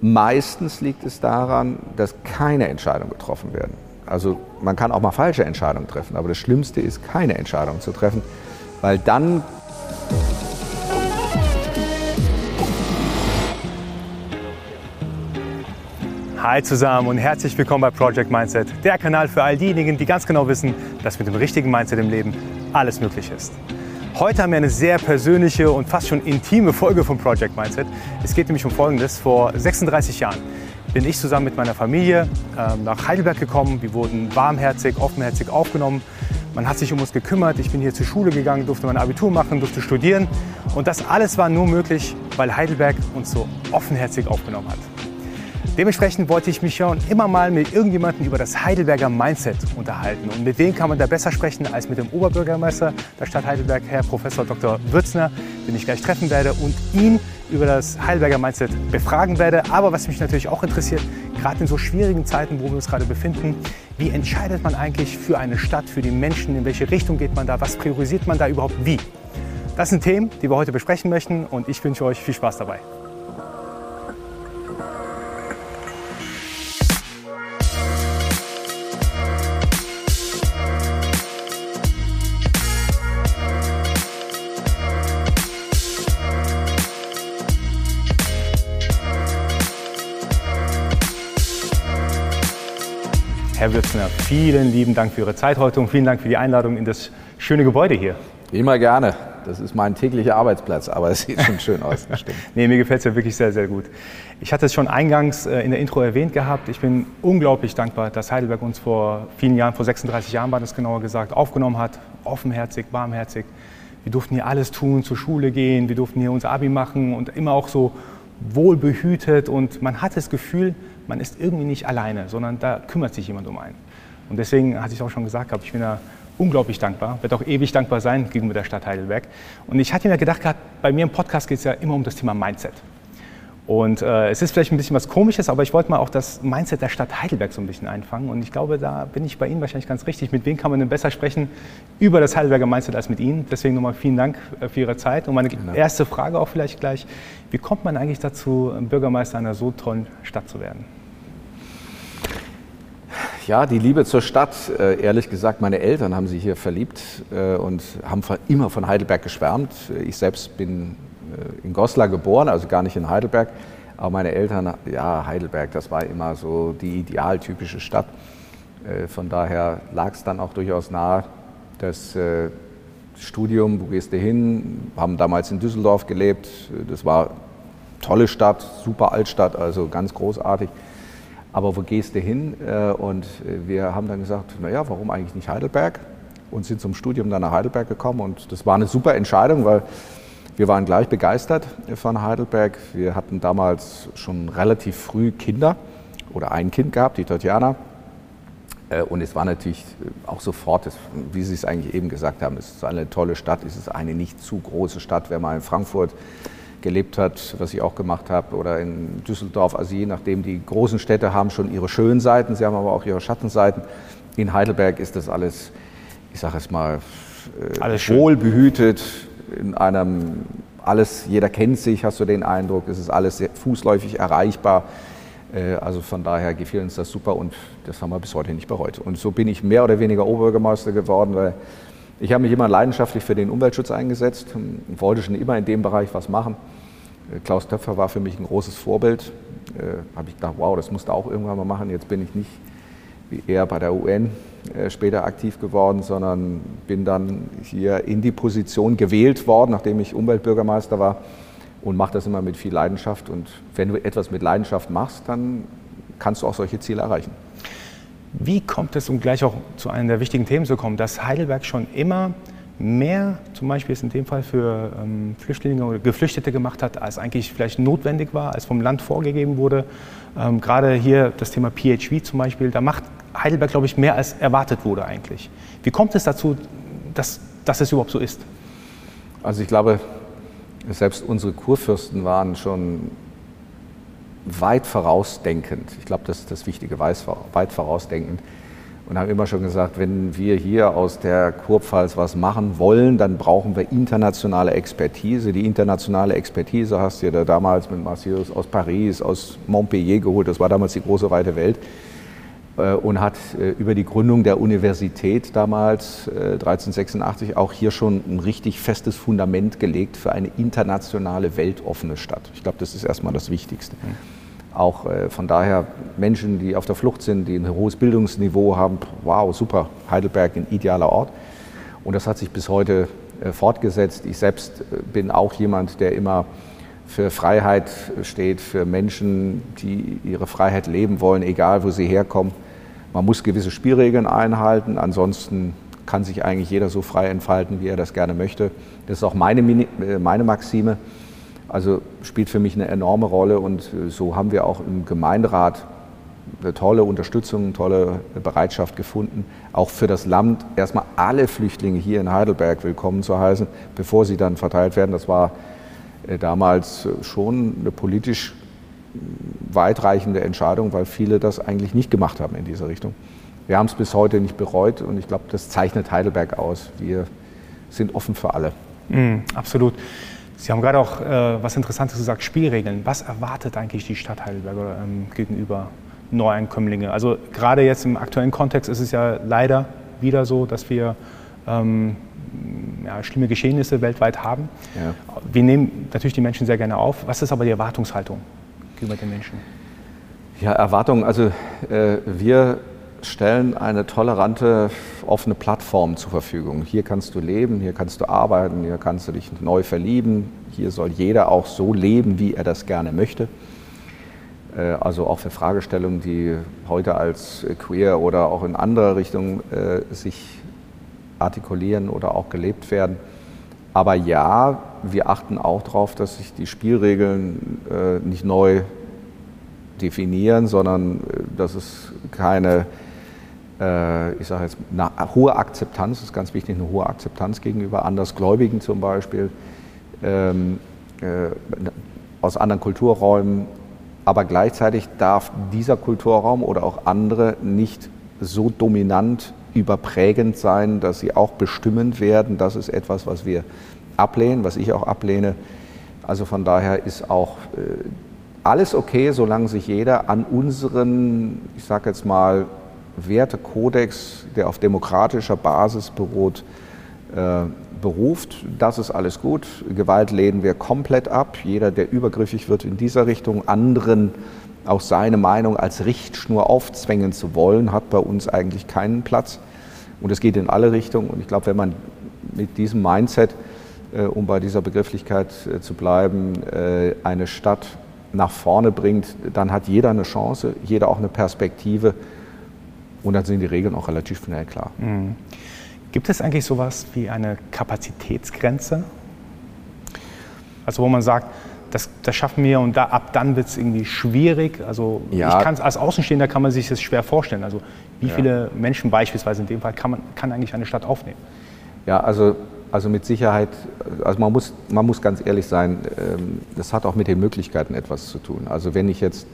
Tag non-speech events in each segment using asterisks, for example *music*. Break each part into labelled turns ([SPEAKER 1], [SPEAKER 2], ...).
[SPEAKER 1] Meistens liegt es daran, dass keine Entscheidungen getroffen werden. Also man kann auch mal falsche Entscheidungen treffen, aber das Schlimmste ist, keine Entscheidung zu treffen, weil dann
[SPEAKER 2] Hi zusammen und herzlich willkommen bei Project Mindset, der Kanal für all diejenigen, die ganz genau wissen, dass mit dem richtigen Mindset im Leben alles möglich ist. Heute haben wir eine sehr persönliche und fast schon intime Folge von Project Mindset. Es geht nämlich um Folgendes. Vor 36 Jahren bin ich zusammen mit meiner Familie äh, nach Heidelberg gekommen. Wir wurden warmherzig, offenherzig aufgenommen. Man hat sich um uns gekümmert. Ich bin hier zur Schule gegangen, durfte mein Abitur machen, durfte studieren. Und das alles war nur möglich, weil Heidelberg uns so offenherzig aufgenommen hat. Dementsprechend wollte ich mich schon immer mal mit irgendjemandem über das Heidelberger Mindset unterhalten. Und mit wem kann man da besser sprechen als mit dem Oberbürgermeister der Stadt Heidelberg, Herr Professor Dr. Würzner, den ich gleich treffen werde und ihn über das Heidelberger Mindset befragen werde. Aber was mich natürlich auch interessiert, gerade in so schwierigen Zeiten, wo wir uns gerade befinden, wie entscheidet man eigentlich für eine Stadt, für die Menschen, in welche Richtung geht man da, was priorisiert man da überhaupt wie? Das sind Themen, die wir heute besprechen möchten und ich wünsche euch viel Spaß dabei. Herr Würzner, vielen lieben Dank für Ihre Zeit heute und vielen Dank für die Einladung in das schöne Gebäude hier.
[SPEAKER 1] Immer gerne. Das ist mein täglicher Arbeitsplatz, aber es sieht schon schön aus. *laughs*
[SPEAKER 2] nee, mir gefällt es ja wirklich sehr, sehr gut. Ich hatte es schon eingangs äh, in der Intro erwähnt gehabt. Ich bin unglaublich dankbar, dass Heidelberg uns vor vielen Jahren, vor 36 Jahren war das genauer gesagt, aufgenommen hat. Offenherzig, warmherzig. Wir durften hier alles tun, zur Schule gehen, wir durften hier unser Abi machen und immer auch so wohlbehütet und man hat das Gefühl, man ist irgendwie nicht alleine, sondern da kümmert sich jemand um einen. Und deswegen hatte ich auch schon gesagt, ich bin da unglaublich dankbar, werde auch ewig dankbar sein gegenüber der Stadt Heidelberg. Und ich hatte mir gedacht, bei mir im Podcast geht es ja immer um das Thema Mindset. Und äh, es ist vielleicht ein bisschen was Komisches, aber ich wollte mal auch das Mindset der Stadt Heidelberg so ein bisschen einfangen. Und ich glaube, da bin ich bei Ihnen wahrscheinlich ganz richtig. Mit wem kann man denn besser sprechen über das Heidelberger Mindset als mit Ihnen? Deswegen nochmal vielen Dank äh, für Ihre Zeit. Und meine genau. erste Frage auch vielleicht gleich. Wie kommt man eigentlich dazu, Bürgermeister einer so tollen Stadt zu werden?
[SPEAKER 1] Ja, die Liebe zur Stadt. Äh, ehrlich gesagt, meine Eltern haben sich hier verliebt äh, und haben immer von Heidelberg geschwärmt. Ich selbst bin äh, in Goslar geboren, also gar nicht in Heidelberg. Aber meine Eltern, ja, Heidelberg, das war immer so die idealtypische Stadt. Von daher lag es dann auch durchaus nahe, das Studium, wo gehst du hin? Haben damals in Düsseldorf gelebt. Das war eine tolle Stadt, super Altstadt, also ganz großartig. Aber wo gehst du hin? Und wir haben dann gesagt, naja, warum eigentlich nicht Heidelberg? Und sind zum Studium dann nach Heidelberg gekommen. Und das war eine super Entscheidung, weil wir waren gleich begeistert von Heidelberg. Wir hatten damals schon relativ früh Kinder oder ein Kind gehabt, die Tatjana. Äh, und es war natürlich auch sofort, wie Sie es eigentlich eben gesagt haben, es ist eine tolle Stadt, es ist eine nicht zu große Stadt. Wer mal in Frankfurt gelebt hat, was ich auch gemacht habe, oder in Düsseldorf, also je nachdem, die großen Städte haben schon ihre schönen Seiten, sie haben aber auch ihre Schattenseiten. In Heidelberg ist das alles, ich sage es mal, äh, alles wohlbehütet, in einem alles, jeder kennt sich, hast du den Eindruck, es ist alles sehr fußläufig erreichbar. Äh, also von daher gefiel uns das super und das haben wir bis heute nicht bereut. Und so bin ich mehr oder weniger Oberbürgermeister geworden, weil ich habe mich immer leidenschaftlich für den Umweltschutz eingesetzt und wollte schon immer in dem Bereich was machen. Äh, Klaus Töpfer war für mich ein großes Vorbild. Äh, habe ich gedacht, wow, das musst du auch irgendwann mal machen. Jetzt bin ich nicht wie er bei der UN äh, später aktiv geworden, sondern bin dann hier in die Position gewählt worden, nachdem ich Umweltbürgermeister war und mache das immer mit viel Leidenschaft. Und wenn du etwas mit Leidenschaft machst, dann kannst du auch solche Ziele erreichen.
[SPEAKER 2] Wie kommt es, um gleich auch zu einem der wichtigen Themen zu kommen, dass Heidelberg schon immer mehr, zum Beispiel jetzt in dem Fall für ähm, Flüchtlinge oder Geflüchtete gemacht hat, als eigentlich vielleicht notwendig war, als vom Land vorgegeben wurde. Ähm, gerade hier das Thema PHV zum Beispiel, da macht Heidelberg, glaube ich, mehr als erwartet wurde eigentlich. Wie kommt es dazu, dass, dass es überhaupt so ist?
[SPEAKER 1] Also ich glaube, selbst unsere Kurfürsten waren schon weit vorausdenkend. Ich glaube, das ist das Wichtige, weit vorausdenkend. und haben immer schon gesagt, wenn wir hier aus der Kurpfalz was machen wollen, dann brauchen wir internationale Expertise. Die internationale Expertise hast du ja damals mit Marcius aus Paris, aus Montpellier geholt, das war damals die große weite Welt und hat äh, über die Gründung der Universität damals 1386 äh, auch hier schon ein richtig festes Fundament gelegt für eine internationale, weltoffene Stadt. Ich glaube, das ist erstmal das Wichtigste. Mhm. Auch äh, von daher Menschen, die auf der Flucht sind, die ein hohes Bildungsniveau haben, wow, super, Heidelberg ein idealer Ort. Und das hat sich bis heute äh, fortgesetzt. Ich selbst äh, bin auch jemand, der immer für Freiheit steht, für Menschen, die ihre Freiheit leben wollen, egal wo sie herkommen. Man muss gewisse Spielregeln einhalten, ansonsten kann sich eigentlich jeder so frei entfalten, wie er das gerne möchte. Das ist auch meine, meine Maxime. Also spielt für mich eine enorme Rolle und äh, so haben wir auch im Gemeinderat eine tolle Unterstützung, eine tolle Bereitschaft gefunden, auch für das Land erstmal alle Flüchtlinge hier in Heidelberg willkommen zu heißen, bevor sie dann verteilt werden. Das war äh, damals äh, schon eine politisch weitreichende Entscheidung, weil viele das eigentlich nicht gemacht haben in dieser Richtung. Wir haben es bis heute nicht bereut und ich glaube, das zeichnet Heidelberg aus. Wir sind offen für alle.
[SPEAKER 2] Mm, absolut. Sie haben gerade auch äh, was Interessantes gesagt, Spielregeln. Was erwartet eigentlich die Stadt Heidelberg ähm, gegenüber Neueinkömmlinge? Also gerade jetzt im aktuellen Kontext ist es ja leider wieder so, dass wir ähm, ja, schlimme Geschehnisse weltweit haben. Ja. Wir nehmen natürlich die Menschen sehr gerne auf. Was ist aber die Erwartungshaltung gegenüber den Menschen?
[SPEAKER 1] Ja, Erwartung. Also äh, wir stellen eine tolerante, offene Plattform zur Verfügung. Hier kannst du leben, hier kannst du arbeiten, hier kannst du dich neu verlieben. Hier soll jeder auch so leben, wie er das gerne möchte. Äh, also auch für Fragestellungen, die heute als queer oder auch in anderer Richtung äh, sich artikulieren oder auch gelebt werden. Aber ja, wir achten auch darauf, dass sich die Spielregeln äh, nicht neu definieren, sondern dass es keine äh, ich sage jetzt, eine hohe Akzeptanz, ist ganz wichtig, eine hohe Akzeptanz gegenüber Andersgläubigen zum Beispiel, ähm, äh, aus anderen Kulturräumen. Aber gleichzeitig darf dieser Kulturraum oder auch andere nicht so dominant überprägend sein, dass sie auch bestimmend werden. Das ist etwas, was wir ablehnen, was ich auch ablehne. Also von daher ist auch äh, alles okay, solange sich jeder an unseren, ich sage jetzt mal, Wertekodex, der auf demokratischer Basis beruht, äh, beruft. Das ist alles gut. Gewalt lehnen wir komplett ab. Jeder, der übergriffig wird in dieser Richtung, anderen auch seine Meinung als Richtschnur aufzwängen zu wollen, hat bei uns eigentlich keinen Platz. Und es geht in alle Richtungen. Und ich glaube, wenn man mit diesem Mindset, um bei dieser Begrifflichkeit äh, zu bleiben, äh, eine Stadt nach vorne bringt, dann hat jeder eine Chance, jeder auch eine Perspektive und dann sind die Regeln auch relativ schnell klar. Mhm.
[SPEAKER 2] Gibt es eigentlich sowas wie eine Kapazitätsgrenze? Also wo man sagt, das, das schaffen wir und da, ab dann wird es irgendwie schwierig. Also ja. ich kann als Außenstehender kann man sich das schwer vorstellen. Also wie ja. viele Menschen beispielsweise in dem Fall kann, man, kann eigentlich eine Stadt aufnehmen?
[SPEAKER 1] Ja, also, also mit Sicherheit, also man muss, man muss ganz ehrlich sein, ähm, das hat auch mit den Möglichkeiten etwas zu tun. Also wenn ich jetzt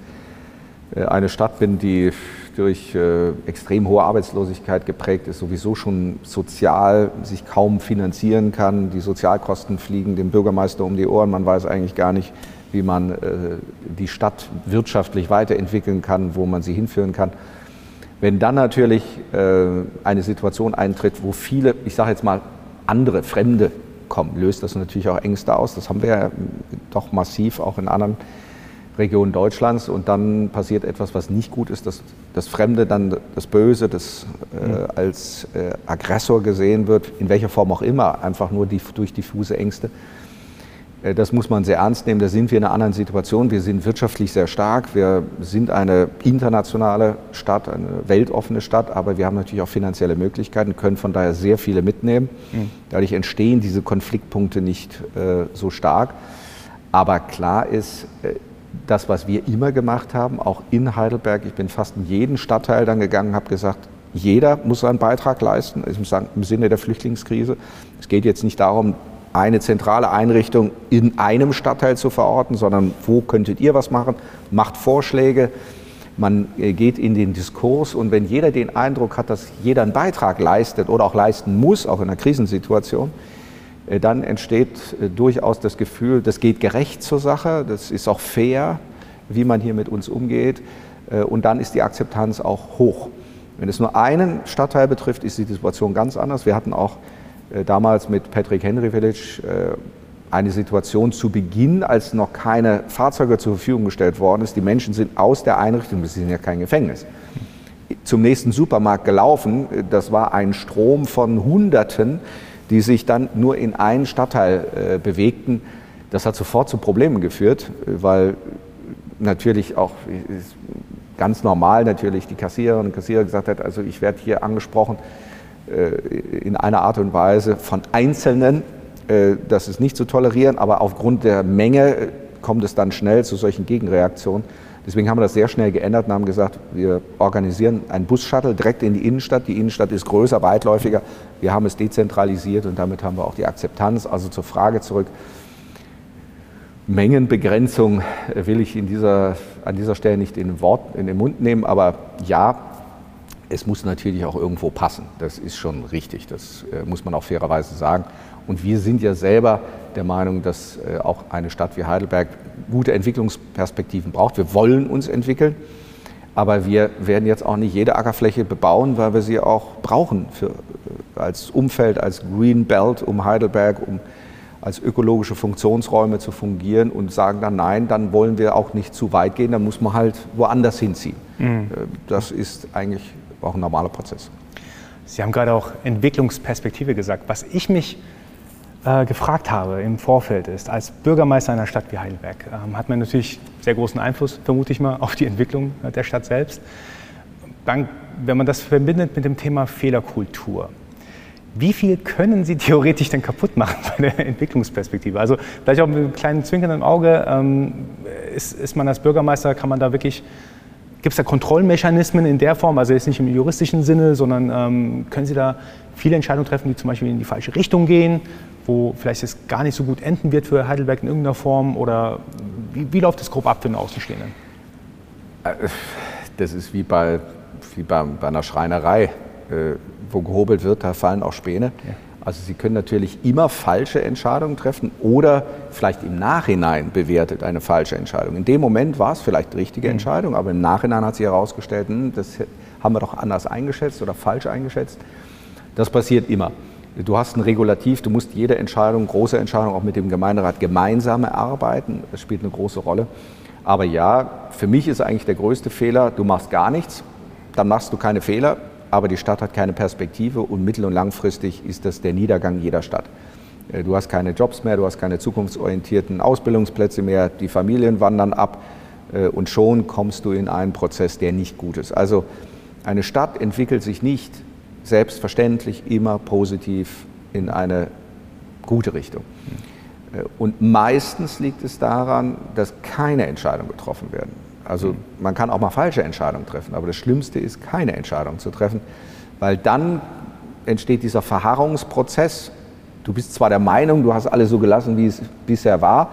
[SPEAKER 1] äh, eine Stadt bin, die durch äh, extrem hohe Arbeitslosigkeit geprägt ist, sowieso schon sozial sich kaum finanzieren kann. Die Sozialkosten fliegen dem Bürgermeister um die Ohren. Man weiß eigentlich gar nicht, wie man äh, die Stadt wirtschaftlich weiterentwickeln kann, wo man sie hinführen kann. Wenn dann natürlich eine Situation eintritt, wo viele, ich sage jetzt mal, andere, Fremde kommen, löst das natürlich auch Ängste aus. Das haben wir ja doch massiv auch in anderen Region Deutschlands und dann passiert etwas, was nicht gut ist, dass das Fremde dann das Böse, das äh, mhm. als äh, Aggressor gesehen wird, in welcher Form auch immer, einfach nur die, durch diffuse Ängste. Äh, das muss man sehr ernst nehmen. Da sind wir in einer anderen Situation. Wir sind wirtschaftlich sehr stark. Wir sind eine internationale Stadt, eine weltoffene Stadt, aber wir haben natürlich auch finanzielle Möglichkeiten, können von daher sehr viele mitnehmen. Mhm. Dadurch entstehen diese Konfliktpunkte nicht äh, so stark. Aber klar ist, äh, das, was wir immer gemacht haben, auch in Heidelberg. Ich bin fast in jeden Stadtteil dann gegangen, habe gesagt, jeder muss seinen Beitrag leisten, im Sinne der Flüchtlingskrise. Es geht jetzt nicht darum, eine zentrale Einrichtung in einem Stadtteil zu verorten, sondern wo könntet ihr was machen? Macht Vorschläge. Man äh, geht in den Diskurs und wenn jeder den Eindruck hat, dass jeder einen Beitrag leistet oder auch leisten muss, auch in einer Krisensituation, äh, dann entsteht äh, durchaus das Gefühl, das geht gerecht zur Sache, das ist auch fair, wie man hier mit uns umgeht und dann ist die Akzeptanz auch hoch. Wenn es nur einen Stadtteil betrifft, ist die Situation ganz anders. Wir hatten auch damals mit Patrick Henry Village eine Situation zu Beginn, als noch keine Fahrzeuge zur Verfügung gestellt worden ist. Die Menschen sind aus der Einrichtung, das ist ja kein Gefängnis, zum nächsten Supermarkt gelaufen. Das war ein Strom von Hunderten, die sich dann nur in einen Stadtteil äh, bewegten. Das hat sofort zu Problemen geführt, weil natürlich auch ganz normal natürlich die Kassiererin und Kassierer gesagt hat, also ich werde hier angesprochen äh, in einer Art und Weise von Einzelnen, äh, das ist nicht zu tolerieren, aber aufgrund der Menge äh, kommt es dann schnell zu solchen Gegenreaktionen. Deswegen haben wir das sehr schnell geändert und haben gesagt, wir organisieren einen Bus-Shuttle direkt in die Innenstadt. Die Innenstadt ist größer, weitläufiger. Wir haben es dezentralisiert und damit haben wir auch die Akzeptanz. Also zur Frage zurück. Mengenbegrenzung äh, will ich in dieser, an dieser Stelle nicht in Wort, in den Mund nehmen, aber ja, es muss natürlich auch irgendwo passen. Das ist schon richtig, das muss man auch fairerweise sagen. Und wir sind ja selber der Meinung, dass äh, auch eine Stadt wie Heidelberg gute Entwicklungsperspektiven braucht. Wir wollen uns entwickeln, aber wir werden jetzt auch nicht jede Ackerfläche bebauen, weil wir sie auch brauchen für, äh, als Umfeld, als Green Belt um Heidelberg, um als ökologische Funktionsräume zu fungieren und sagen dann, nein, dann wollen wir auch nicht zu weit gehen, dann muss man halt woanders hinziehen. Mhm. Äh, das ist eigentlich auch ein normaler Prozess.
[SPEAKER 2] Sie haben gerade auch Entwicklungsperspektive gesagt. Was ich mich äh, gefragt habe im Vorfeld ist, als Bürgermeister einer Stadt wie Heidelberg, ähm, hat man natürlich sehr großen Einfluss, vermute ich mal, auf die Entwicklung der Stadt selbst. Dann, wenn man das verbindet mit dem Thema Fehlerkultur, wie viel können Sie theoretisch denn kaputt machen bei der Entwicklungsperspektive? Also vielleicht auch mit einem kleinen Zwinkern im Auge, ähm, ist, ist man als Bürgermeister, kann man da wirklich Gibt es da Kontrollmechanismen in der Form, also jetzt nicht im juristischen Sinne, sondern ähm, können Sie da viele Entscheidungen treffen, die zum Beispiel in die falsche Richtung gehen, wo vielleicht es gar nicht so gut enden wird für Heidelberg in irgendeiner Form? Oder wie, wie läuft das grob ab für den Außenstehenden?
[SPEAKER 1] Das ist wie bei, wie bei, bei einer Schreinerei, äh, wo gehobelt wird, da fallen auch Späne. Ja. Also Sie können natürlich immer falsche Entscheidungen treffen oder vielleicht im Nachhinein bewertet eine falsche Entscheidung. In dem Moment war es vielleicht die richtige mhm. Entscheidung, aber im Nachhinein hat sich herausgestellt, hm, das haben wir doch anders eingeschätzt oder falsch eingeschätzt. Das passiert immer. Du hast ein Regulativ, du musst jede Entscheidung, große Entscheidung auch mit dem Gemeinderat gemeinsam erarbeiten. Das spielt eine große Rolle. Aber ja, für mich ist eigentlich der größte Fehler, du machst gar nichts, dann machst du keine Fehler, aber die Stadt hat keine Perspektive und mittel- und langfristig ist das der Niedergang jeder Stadt. Äh, du hast keine Jobs mehr, du hast keine zukunftsorientierten Ausbildungsplätze mehr, die Familien wandern ab äh, und schon kommst du in einen Prozess, der nicht gut ist. Also eine Stadt entwickelt sich nicht selbstverständlich immer positiv in eine gute Richtung. Äh, und meistens liegt es daran, dass keine Entscheidungen getroffen werden. Also man kann auch mal falsche Entscheidungen treffen, aber das Schlimmste ist, keine Entscheidung zu treffen, weil dann entsteht dieser Verharrungsprozess. Du bist zwar der Meinung, du hast alles so gelassen, wie es bisher war,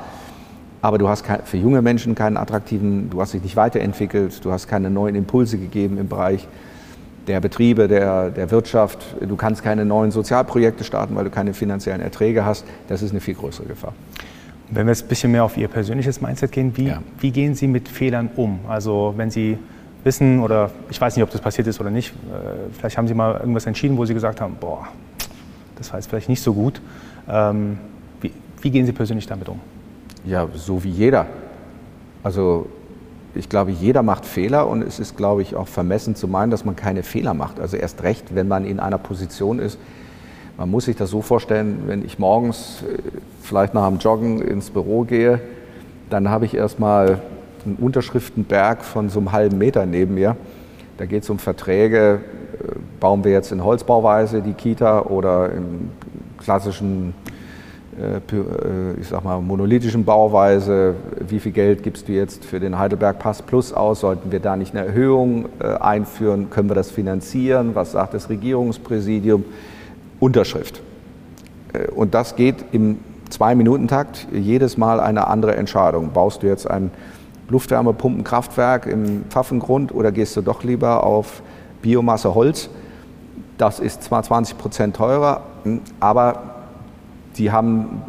[SPEAKER 1] aber du hast für junge Menschen keinen attraktiven, du hast dich nicht weiterentwickelt, du hast keine neuen Impulse gegeben im Bereich der Betriebe, der, der Wirtschaft. Du kannst keine neuen Sozialprojekte starten, weil du keine finanziellen Erträge hast. Das ist eine viel größere Gefahr.
[SPEAKER 2] Wenn wir jetzt ein bisschen mehr auf Ihr persönliches Mindset gehen, wie, ja. wie gehen Sie mit Fehlern um? Also wenn Sie wissen oder ich weiß nicht, ob das passiert ist oder nicht, äh, vielleicht haben Sie mal irgendwas entschieden, wo Sie gesagt haben, boah, das war jetzt vielleicht nicht so gut. Ähm, wie, wie gehen Sie persönlich damit um?
[SPEAKER 1] Ja, so wie jeder. Also ich glaube, jeder macht Fehler und es ist, glaube ich, auch vermessen zu meinen, dass man keine Fehler macht. Also erst recht, wenn man in einer Position ist, man muss sich das so vorstellen, wenn ich morgens äh, vielleicht nach dem Joggen ins Büro gehe, dann habe ich erstmal einen Unterschriftenberg von so einem halben Meter neben mir. Da geht es um Verträge, äh, bauen wir jetzt in Holzbauweise die Kita oder im klassischen, äh, ich sag mal, monolithischen Bauweise, wie viel Geld gibst du jetzt für den Heidelberg Pass Plus aus? Sollten wir da nicht eine Erhöhung einführen? Können wir das finanzieren? Was sagt das Regierungspräsidium? Unterschrift. Äh, und das geht im Zwei-Minuten-Takt jedes Mal eine andere Entscheidung. Baust du jetzt ein Luftwärmepumpenkraftwerk im Pfaffengrund oder gehst du doch lieber auf Biomasse Holz? Das ist zwar 20 Prozent teurer, aber die haben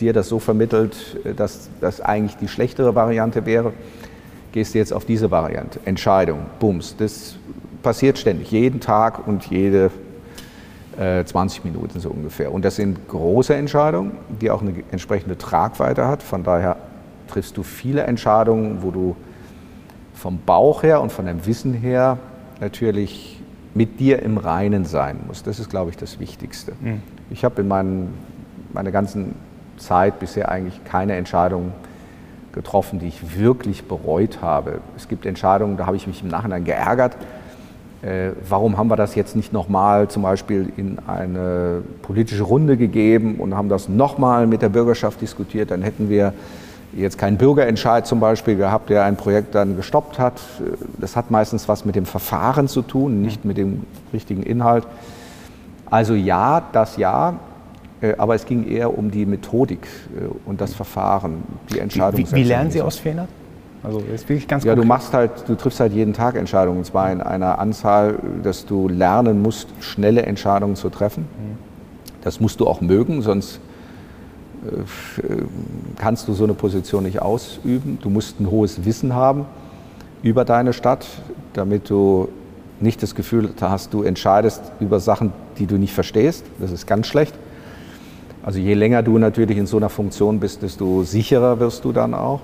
[SPEAKER 1] dir das so vermittelt, dass das eigentlich die schlechtere Variante wäre. Gehst du jetzt auf diese Variante? Entscheidung, Bums. Das passiert ständig, jeden Tag und jede äh, 20 Minuten so ungefähr. Und das sind große Entscheidungen, die auch eine entsprechende Tragweite hat. Von daher triffst du viele Entscheidungen, wo du vom Bauch her und von deinem Wissen her natürlich mit dir im Reinen sein musst. Das ist, glaube ich, das Wichtigste. Mhm. Ich habe in meinen, meiner ganzen Zeit bisher eigentlich keine Entscheidung getroffen, die ich wirklich bereut habe. Es gibt Entscheidungen, da habe ich mich im Nachhinein geärgert. Äh, warum haben wir das jetzt nicht nochmal zum Beispiel in eine politische Runde gegeben und haben das nochmal mit der Bürgerschaft diskutiert? Dann hätten wir jetzt keinen Bürgerentscheid zum Beispiel gehabt, der ein Projekt dann gestoppt hat. Das hat meistens was mit dem Verfahren zu tun, nicht mit dem richtigen Inhalt. Also ja, das ja, äh, aber es ging eher um die Methodik äh, und das Verfahren, die Entscheidung.
[SPEAKER 2] Wie, wie, wie lernen Sie aus Fehlern?
[SPEAKER 1] Also ist wirklich ganz Ja, konkret. du machst halt, du triffst halt jeden Tag Entscheidungen, und zwar in einer Anzahl, dass du lernen musst, schnelle Entscheidungen zu treffen. Mhm. Das musst du auch mögen, sonst äh, kannst du so eine Position nicht ausüben. Du musst ein hohes Wissen haben über deine Stadt, damit du nicht das Gefühl hast, du entscheidest über Sachen, die du nicht verstehst. Das ist ganz schlecht. Also je länger du natürlich in so einer Funktion bist, desto sicherer wirst du dann auch.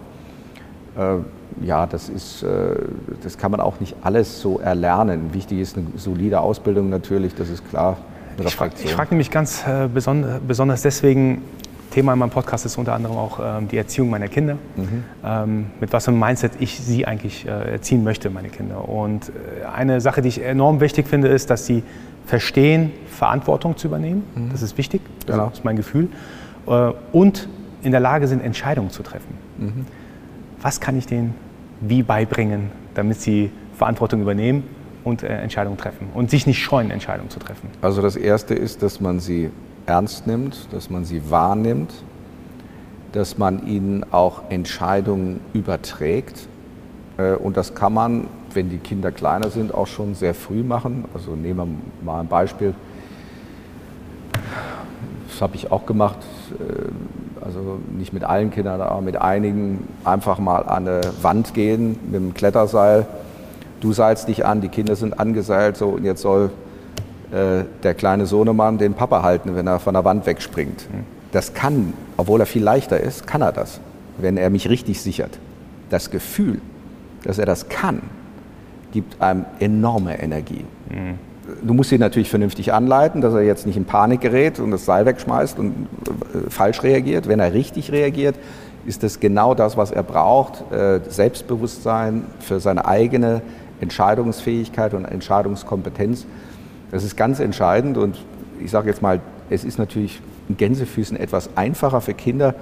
[SPEAKER 1] Äh, ja, das ist, äh, das kann man auch nicht alles so erlernen. Wichtig ist eine solide Ausbildung natürlich, das ist klar.
[SPEAKER 2] Ich frage frag nämlich ganz äh, besonders deswegen, Thema in meinem Podcast ist unter anderem auch ähm, die Erziehung meiner Kinder. Mhm. Ähm, mit was für einem Mindset ich sie eigentlich äh, erziehen möchte, meine Kinder. Und äh, eine Sache, die ich enorm wichtig finde, ist, dass sie verstehen, Verantwortung zu übernehmen. Mhm. Das ist wichtig, das genau. ist mein Gefühl. Äh, und in der Lage sind, Entscheidungen zu treffen. Mhm. Was kann ich denen wie beibringen, damit sie Verantwortung übernehmen und äh, Entscheidungen treffen und sich nicht scheuen, Entscheidungen zu treffen?
[SPEAKER 1] Also das Erste ist, dass man sie ernst nimmt, dass man sie wahrnimmt, dass man ihnen auch Entscheidungen überträgt. Äh, und das kann man, wenn die Kinder kleiner sind, auch schon sehr früh machen. Also nehmen wir mal ein Beispiel. Das habe ich auch gemacht. Äh, also nicht mit allen Kindern, aber mit einigen einfach mal an eine Wand gehen mit dem Kletterseil. Du seilst dich an, die Kinder sind angeseilt, so und jetzt soll äh, der kleine Sohnemann den Papa halten, wenn er von der Wand wegspringt. Das kann, obwohl er viel leichter ist, kann er das, wenn er mich richtig sichert. Das Gefühl, dass er das kann, gibt einem enorme Energie. Mhm. Du musst ihn natürlich vernünftig anleiten, dass er jetzt nicht in Panik gerät und das Seil wegschmeißt und äh, falsch reagiert. Wenn er richtig reagiert, ist das genau das, was er braucht. Äh, Selbstbewusstsein für seine eigene Entscheidungsfähigkeit und Entscheidungskompetenz. Das ist ganz entscheidend und ich sage jetzt mal, es ist natürlich in Gänsefüßen etwas einfacher für Kinder,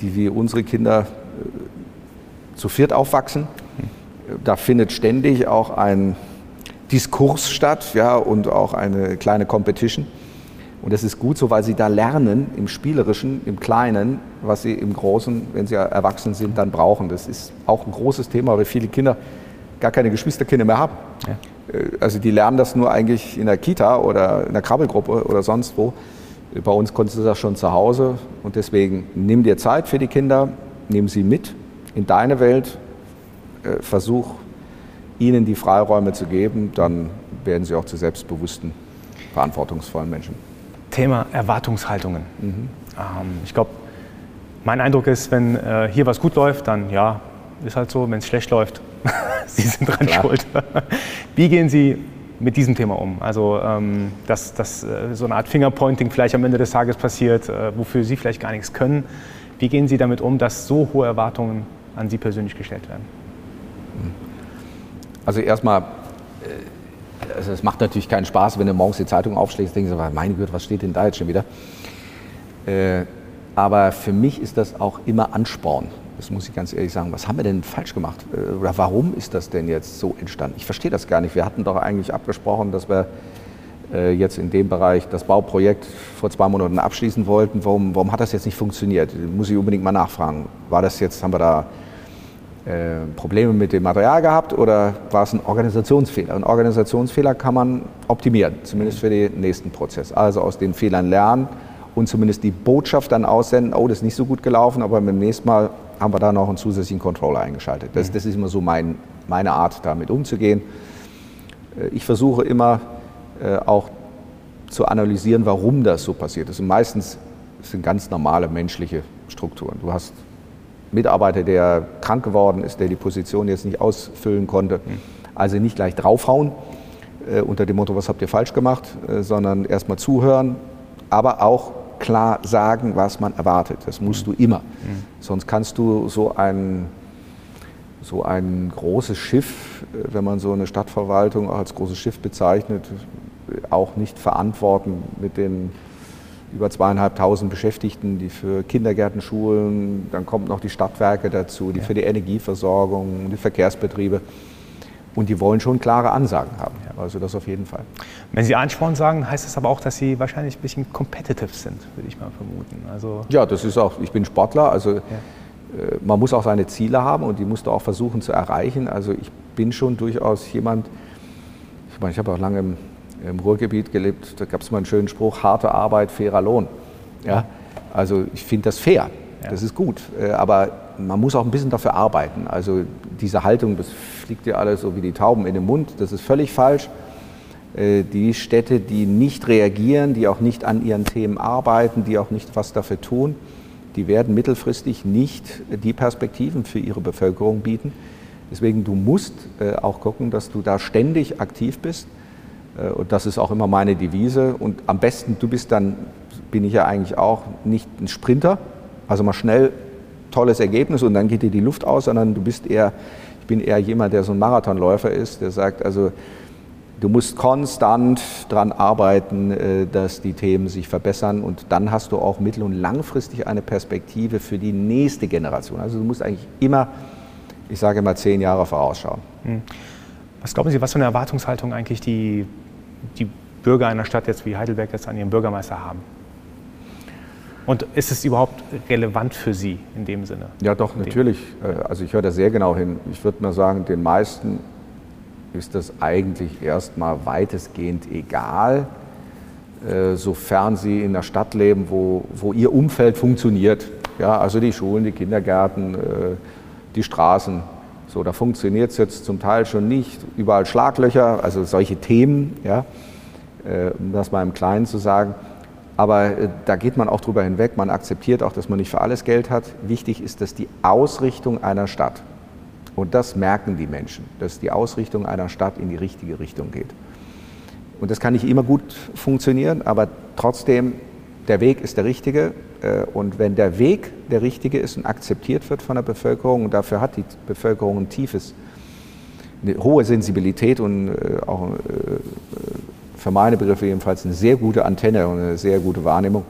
[SPEAKER 1] die wie unsere Kinder äh, zu viert aufwachsen. Da findet ständig auch ein Diskurs statt ja, und auch eine kleine Competition. Und das ist gut so, weil sie da lernen im Spielerischen, im Kleinen, was sie im Großen, wenn sie erwachsen sind, dann brauchen. Das ist auch ein großes Thema, weil viele Kinder gar keine Geschwisterkinder mehr haben. Ja. Äh, also die lernen das nur eigentlich in der Kita oder in der Krabbelgruppe oder sonst wo. Bei uns konntest du das schon zu Hause und deswegen nimm dir Zeit für die Kinder, nimm sie mit in deine Welt, äh, versuch ihnen die Freiräume zu geben, dann werden sie auch zu selbstbewussten, verantwortungsvollen Menschen.
[SPEAKER 2] Thema Erwartungshaltungen. Mhm. Ähm, ich glaube, mein Eindruck ist, wenn äh, hier was gut läuft, dann ja, ist halt so. Wenn es schlecht läuft, *laughs* Sie sind dran Klar. schuld. *laughs* Wie gehen Sie mit diesem Thema um? Also, ähm, dass, dass äh, so eine Art Fingerpointing vielleicht am Ende des Tages passiert, äh, wofür Sie vielleicht gar nichts können. Wie gehen Sie damit um, dass so hohe Erwartungen an Sie persönlich gestellt werden?
[SPEAKER 1] Also erstmal, äh, also es macht natürlich keinen Spaß, wenn du morgens die Zeitung aufschlägst, denkst du, meine Güte, was steht denn da jetzt schon wieder? Äh, aber für mich ist das auch immer Ansporn. Das muss ich ganz ehrlich sagen. Was haben wir denn falsch gemacht? Äh, oder warum ist das denn jetzt so entstanden? Ich verstehe das gar nicht. Wir hatten doch eigentlich abgesprochen, dass wir jetzt in dem Bereich das Bauprojekt vor zwei Monaten abschließen wollten. Warum, warum hat das jetzt nicht funktioniert? Muss ich unbedingt mal nachfragen. War das jetzt, haben wir da äh, Probleme mit dem Material gehabt oder war es ein Organisationsfehler? Ein Organisationsfehler kann man optimieren, zumindest für den nächsten Prozess. Also aus den Fehlern lernen und zumindest die Botschaft dann aussenden, oh, das ist nicht so gut gelaufen, aber beim nächsten Mal haben wir da noch einen zusätzlichen Controller eingeschaltet. Das, das ist immer so mein, meine Art, damit umzugehen. Äh, ich versuche immer äh, auch zu analysieren, warum das so passiert ist. Und meistens sind ganz normale menschliche Strukturen. Du hast Mitarbeiter, der krank geworden ist, der die Position jetzt nicht ausfüllen konnte. Also nicht gleich draufhauen äh, unter dem Motto, was habt ihr falsch gemacht, äh, sondern erstmal zuhören, aber auch klar sagen, was man erwartet. Das musst du immer. Sonst kannst du so ein, so ein großes Schiff, äh, wenn man so eine Stadtverwaltung auch als großes Schiff bezeichnet, auch nicht verantworten mit den über zweieinhalbtausend Beschäftigten, die für Kindergärten, Schulen, dann kommt noch die Stadtwerke dazu, die ja. für die Energieversorgung, die Verkehrsbetriebe. Und die wollen schon klare Ansagen haben. Also das auf jeden Fall.
[SPEAKER 2] Wenn Sie Ansporn sagen, heißt das aber auch, dass Sie wahrscheinlich ein bisschen competitive sind, würde ich mal vermuten.
[SPEAKER 1] Also ja, das ist auch, ich bin Sportler, also ja. Äh, man muss auch seine Ziele haben und die musst du auch versuchen zu erreichen. Also ich bin schon durchaus jemand, ich meine, ich habe auch lange im im Ruhrgebiet gelebt, da gab es mal einen schönen Spruch, harte Arbeit, fairer Lohn. Ja? Also ich finde das fair, ja. das ist gut, äh, aber man muss auch ein bisschen dafür arbeiten. Also diese Haltung, das fliegt dir alles so wie die Tauben in den Mund, das ist völlig falsch. Äh, die Städte, die nicht reagieren, die auch nicht an ihren Themen arbeiten, die auch nicht was dafür tun, die werden mittelfristig nicht die Perspektiven für ihre Bevölkerung bieten. Deswegen, du musst äh, auch gucken, dass du da ständig aktiv bist äh, und das ist auch immer meine Devise. Und am besten, du bist dann, bin ich ja eigentlich auch, nicht ein Sprinter, also mal schnell tolles Ergebnis und dann geht dir die Luft aus, sondern du bist eher, ich bin eher jemand, der so ein Marathonläufer ist, der sagt, also du musst konstant daran arbeiten, äh, dass die Themen sich verbessern und dann hast du auch mittel- und langfristig eine Perspektive für die nächste Generation. Also du musst eigentlich immer, ich sage immer, zehn Jahre vorausschauen. Hm.
[SPEAKER 2] Was glauben Sie, was für eine Erwartungshaltung eigentlich die die Bürger einer Stadt jetzt wie Heidelberg jetzt an ihren Bürgermeister haben. Und ist es überhaupt relevant für Sie in dem Sinne?
[SPEAKER 1] Ja, doch, natürlich. Äh, also ich höre da sehr genau hin. Ich würde mal sagen, den meisten ist das eigentlich erstmal weitestgehend egal, äh, sofern sie in einer Stadt leben, wo, wo ihr Umfeld funktioniert. Ja, also die Schulen, die Kindergärten, äh, die Straßen. So, da funktioniert es jetzt zum Teil schon nicht. Überall Schlaglöcher, also solche Themen, ja, äh, um das mal im Kleinen zu sagen. Aber äh, da geht man auch drüber hinweg. Man akzeptiert auch, dass man nicht für alles Geld hat. Wichtig ist, dass die Ausrichtung einer Stadt, und das merken die Menschen, dass die Ausrichtung einer Stadt in die richtige Richtung geht. Und das kann nicht immer gut funktionieren, aber trotzdem, der Weg ist der richtige äh, und wenn der Weg der richtige ist und akzeptiert wird von der Bevölkerung, und dafür hat die Bevölkerung ein tiefes, eine hohe Sensibilität und äh, auch äh, für meine Begriffe jedenfalls eine sehr gute Antenne und eine sehr gute Wahrnehmung,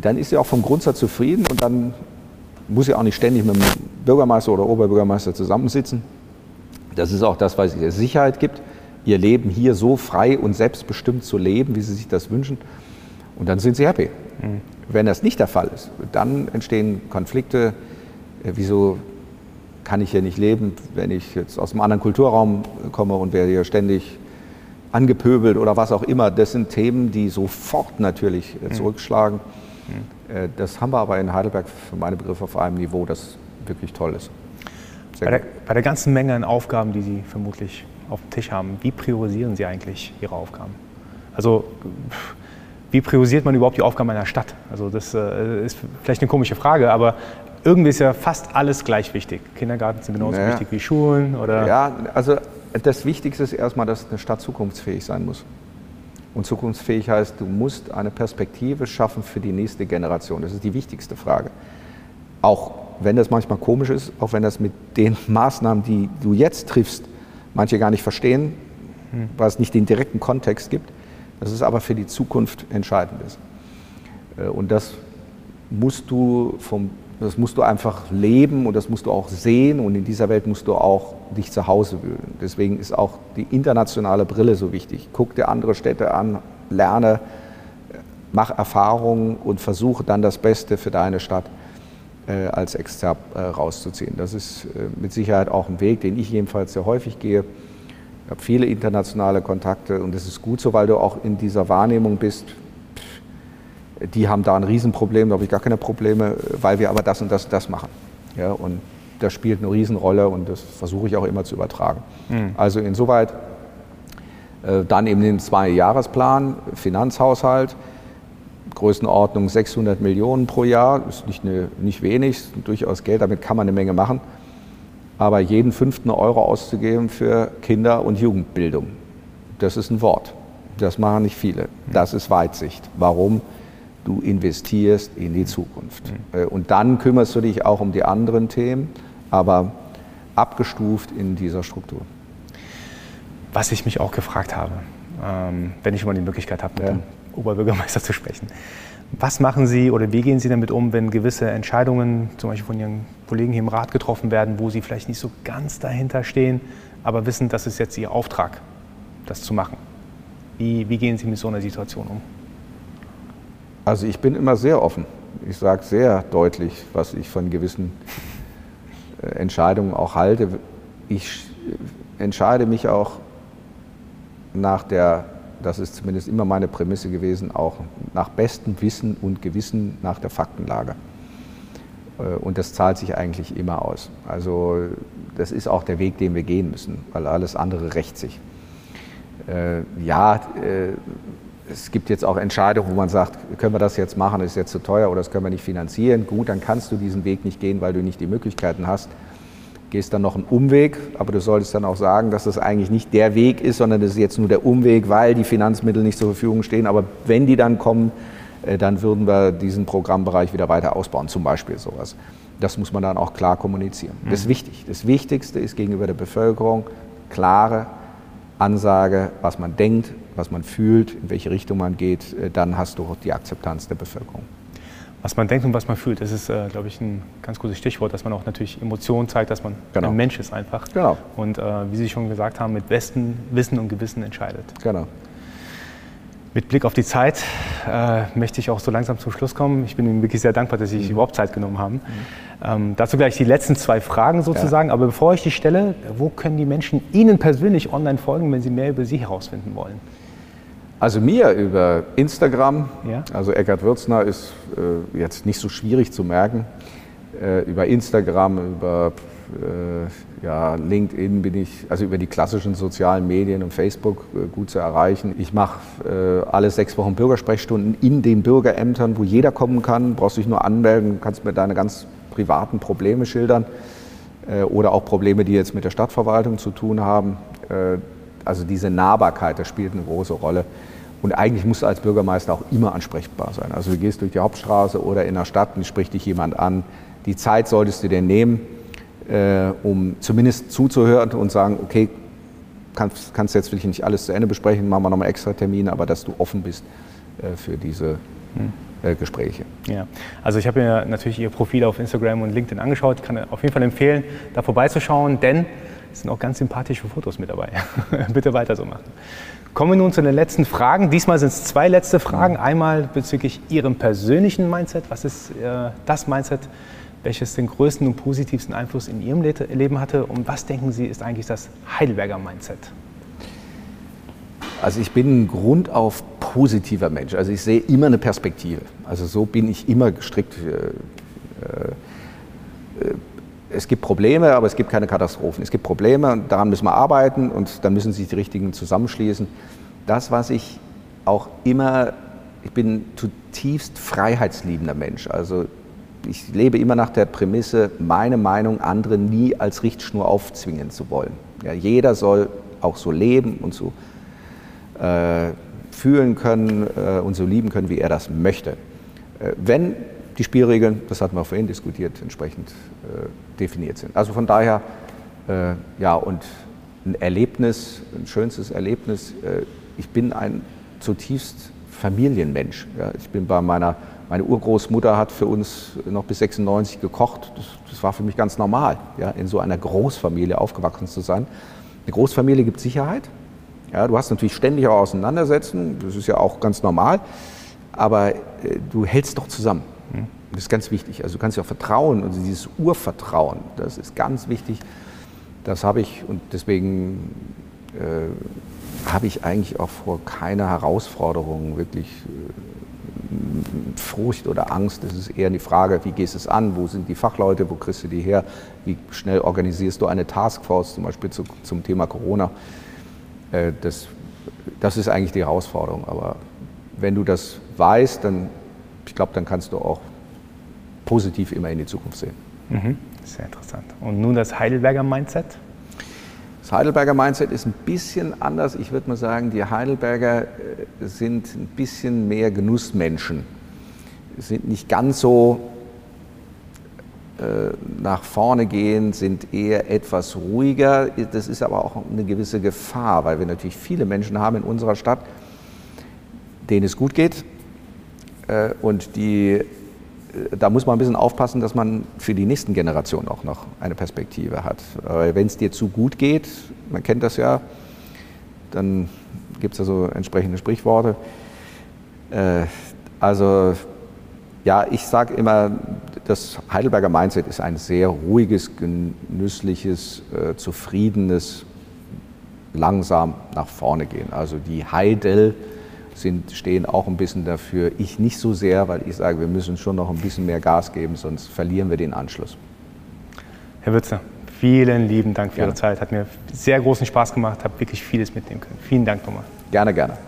[SPEAKER 1] dann ist sie auch vom Grundsatz zufrieden und dann muss sie auch nicht ständig mit dem Bürgermeister oder Oberbürgermeister zusammensitzen. Das ist auch das, was ihr Sicherheit gibt, ihr Leben hier so frei und selbstbestimmt zu leben, wie sie sich das wünschen. Und dann sind sie happy. Mhm. Wenn das nicht der Fall ist, dann entstehen Konflikte. Äh, wieso kann ich hier nicht leben, wenn ich jetzt aus einem anderen Kulturraum komme und werde hier ständig angepöbelt oder was auch immer. Das sind Themen, die sofort natürlich äh, mhm. zurückschlagen. Mhm. Das haben wir aber in Heidelberg für meine Begriffe auf einem Niveau, das wirklich toll ist.
[SPEAKER 2] Bei der, bei der, ganzen Menge an Aufgaben, die Sie vermutlich auf dem Tisch haben, wie priorisieren Sie eigentlich Ihre Aufgaben? Also wie priorisiert man überhaupt die Aufgaben einer Stadt? Also das äh, ist vielleicht eine komische Frage, aber irgendwie ist ja fast alles gleich wichtig. Kindergarten sind genauso naja. wichtig wie Schulen oder?
[SPEAKER 1] Ja, also das Wichtigste ist erstmal, dass eine Stadt zukunftsfähig sein muss. Und zukunftsfähig heißt, du musst eine Perspektive schaffen für die nächste Generation. Das ist die wichtigste Frage. Auch wenn das manchmal komisch ist, auch wenn das mit den *laughs* Maßnahmen, die du jetzt triffst, manche gar nicht verstehen, hm. weil es nicht den direkten Kontext gibt. Das ist aber für die Zukunft entscheidend ist. Äh, und das musst du vom das musst du einfach leben und das musst du auch sehen und in dieser Welt musst du auch dich zu Hause wühlen. Deswegen ist auch die internationale Brille so wichtig. Guck dir andere Städte an, lerne, mach Erfahrungen und versuche dann das Beste für deine Stadt äh, als Exzerp äh, rauszuziehen. Das ist äh, mit Sicherheit auch ein Weg, den ich jedenfalls sehr häufig gehe. Ich habe viele internationale Kontakte und es ist gut so, weil du auch in dieser Wahrnehmung bist, die haben da ein Riesenproblem, da habe ich gar keine Probleme, weil wir aber das und das und das machen. Ja, und das spielt eine Riesenrolle und das versuche ich auch immer zu übertragen. Mhm. Also insoweit äh, dann eben den Zwei-Jahresplan, Finanzhaushalt, Größenordnung 600 Millionen pro Jahr, ist nicht, eine, nicht wenig, durchaus Geld, damit kann man eine Menge machen. Aber jeden fünften Euro auszugeben für Kinder- und Jugendbildung, das ist ein Wort. Das machen nicht viele. Das ist Weitsicht. Warum? Du investierst in die Zukunft. Mhm. Äh, und dann kümmerst du dich auch um die anderen Themen, aber abgestuft in dieser Struktur.
[SPEAKER 2] Was ich mich auch gefragt habe, ähm, wenn ich mal die Möglichkeit habe, mit ja. dem Oberbürgermeister zu sprechen. Was machen Sie oder wie gehen Sie damit um, wenn gewisse Entscheidungen, zum Beispiel von Ihren Kollegen hier im Rat getroffen werden, wo Sie vielleicht nicht so ganz dahinter stehen, aber wissen, das ist jetzt Ihr Auftrag, das zu machen? Wie, wie gehen Sie mit so einer Situation um?
[SPEAKER 1] Also ich bin immer sehr offen. Ich sage sehr deutlich, was ich von gewissen äh, Entscheidungen auch halte. Ich entscheide mich auch nach der das ist zumindest immer meine Prämisse gewesen, auch nach bestem Wissen und Gewissen nach der Faktenlage. Äh, und das zahlt sich eigentlich immer aus. Also das ist auch der Weg, den wir gehen müssen, weil alles andere rächt sich. Äh, ja, äh, es gibt jetzt auch Entscheidungen, wo man sagt, können wir das jetzt machen, ist jetzt zu teuer oder das können wir nicht finanzieren. Gut, dann kannst du diesen Weg nicht gehen, weil du nicht die Möglichkeiten hast gehst dann noch einen Umweg, aber du solltest dann auch sagen, dass das eigentlich nicht der Weg ist, sondern das ist jetzt nur der Umweg, weil die Finanzmittel nicht zur Verfügung stehen. Aber wenn die dann kommen, äh, dann würden wir diesen Programmbereich wieder weiter ausbauen, zum Beispiel sowas. Das muss man dann auch klar kommunizieren. Das ist mhm. wichtig. Das Wichtigste ist gegenüber der Bevölkerung klare Ansage, was man denkt, was man fühlt, in welche Richtung man geht. Äh, dann hast du auch die Akzeptanz der Bevölkerung
[SPEAKER 2] was man denkt und was man fühlt. Das ist, äh, glaube ich, ein ganz gutes Stichwort, dass man auch natürlich Emotionen zeigt, dass man genau. ein Mensch ist einfach. Genau. Und äh, wie Sie schon gesagt haben, mit bestem Wissen und Gewissen entscheidet. Genau. Mit Blick auf die Zeit äh, möchte ich auch so langsam zum Schluss kommen. Ich bin Ihnen wirklich sehr dankbar, dass Sie sich mhm. überhaupt Zeit genommen haben. Mhm. Ähm, dazu gleich die letzten zwei Fragen sozusagen. Ja. Aber bevor ich die stelle, wo können die Menschen Ihnen persönlich online folgen, wenn sie mehr über Sie herausfinden wollen?
[SPEAKER 1] Also mir über Instagram, ja. also Eckhard Würzner ist äh, jetzt nicht so schwierig zu merken. Äh, über Instagram, über äh, ja, LinkedIn bin ich, also über die klassischen sozialen Medien und Facebook äh, gut zu erreichen. Ich mache äh, alle sechs Wochen Bürgersprechstunden in den Bürgerämtern, wo jeder kommen kann. Brauchst dich nur anmelden, kannst mir deine ganz privaten Probleme schildern äh, oder auch Probleme, die jetzt mit der Stadtverwaltung zu tun haben also diese Nahbarkeit, das spielt eine große Rolle. Und eigentlich musst du als Bürgermeister auch immer ansprechbar sein. Also du gehst durch die Hauptstraße oder in der Stadt und spricht dich jemand an. Die Zeit solltest du dir nehmen, äh, um zumindest zuzuhören und sagen, okay, kannst, kannst jetzt wirklich nicht alles zu Ende besprechen, machen wir nochmal extra Termine, aber dass du offen bist äh, für diese äh, Gespräche.
[SPEAKER 2] Ja, also ich habe mir natürlich Ihr Profil auf Instagram und LinkedIn angeschaut. Kann auf jeden Fall empfehlen, da vorbeizuschauen, denn es sind auch ganz sympathische Fotos mit dabei. *laughs* Bitte weiter so machen. Kommen wir nun zu den letzten Fragen. Diesmal sind es zwei letzte Fragen. Einmal bezüglich Ihrem persönlichen Mindset. Was ist äh, das Mindset, welches den größten und positivsten Einfluss in Ihrem Le Leben hatte? Und was denken Sie, ist eigentlich das Heidelberger Mindset?
[SPEAKER 1] Also ich bin ein grundauf positiver Mensch. Also ich sehe immer eine Perspektive. Also so bin ich immer gestrickt. Äh, äh, es gibt Probleme, aber es gibt keine Katastrophen. Es gibt Probleme und daran müssen wir arbeiten und dann müssen sich die Richtigen zusammenschließen. Das, was ich auch immer, ich bin zutiefst freiheitsliebender Mensch. Also ich lebe immer nach der Prämisse, meine Meinung anderen nie als Richtschnur aufzwingen zu wollen. Ja, jeder soll auch so leben und so äh, fühlen können äh, und so lieben können, wie er das möchte. Äh, wenn die Spielregeln, das hatten wir vorhin diskutiert, entsprechend äh, definiert sind. Also von daher, äh, ja, und ein Erlebnis, ein schönstes Erlebnis, äh, ich bin ein zutiefst Familienmensch. Ja. Ich bin bei meiner, meine Urgroßmutter hat für uns noch bis 96 gekocht. Das, das war für mich ganz normal, ja, in so einer Großfamilie aufgewachsen zu sein. Eine Großfamilie gibt Sicherheit. Ja, du hast natürlich ständig auch Auseinandersetzen, das ist ja auch ganz normal, aber äh, du hältst doch zusammen. Das ist ganz wichtig. Also du kannst ja auch vertrauen und dieses Urvertrauen, das ist ganz wichtig. Das habe ich und deswegen äh, habe ich eigentlich auch vor keiner Herausforderung wirklich äh, Furcht oder Angst. Das ist eher die Frage, wie gehst du es an, wo sind die Fachleute, wo kriegst du die her, wie schnell organisierst du eine Taskforce, zum Beispiel zu, zum Thema Corona. Äh, das, das ist eigentlich die Herausforderung. Aber wenn du das weißt, dann, ich glaube, dann kannst du auch positiv immer in die Zukunft sehen.
[SPEAKER 2] Mhm. Sehr interessant. Und nun das Heidelberger Mindset?
[SPEAKER 1] Das Heidelberger Mindset ist ein bisschen anders. Ich würde mal sagen, die Heidelberger äh, sind ein bisschen mehr Genussmenschen. Sind nicht ganz so äh, nach vorne gehen, sind eher etwas ruhiger. Das ist aber auch eine gewisse Gefahr, weil wir natürlich viele Menschen haben in unserer Stadt, denen es gut geht und die da muss man ein bisschen aufpassen, dass man für die nächsten Generationen auch noch eine Perspektive hat. Wenn es dir zu gut geht, man kennt das ja, dann gibt es ja so entsprechende Sprichworte. Äh, also ja, ich sage immer, das Heidelberger Mindset ist ein sehr ruhiges, genüssliches, äh, zufriedenes, langsam nach vorne gehen. Also die Heidel sind, stehen auch ein bisschen dafür. Ich nicht so sehr, weil ich sage, wir müssen schon noch ein bisschen mehr Gas geben, sonst verlieren wir den Anschluss.
[SPEAKER 2] Herr Würzer, vielen lieben Dank für gerne. Ihre Zeit. Hat mir sehr großen Spaß gemacht, habe wirklich vieles mitnehmen können. Vielen Dank nochmal.
[SPEAKER 1] Gerne, gerne.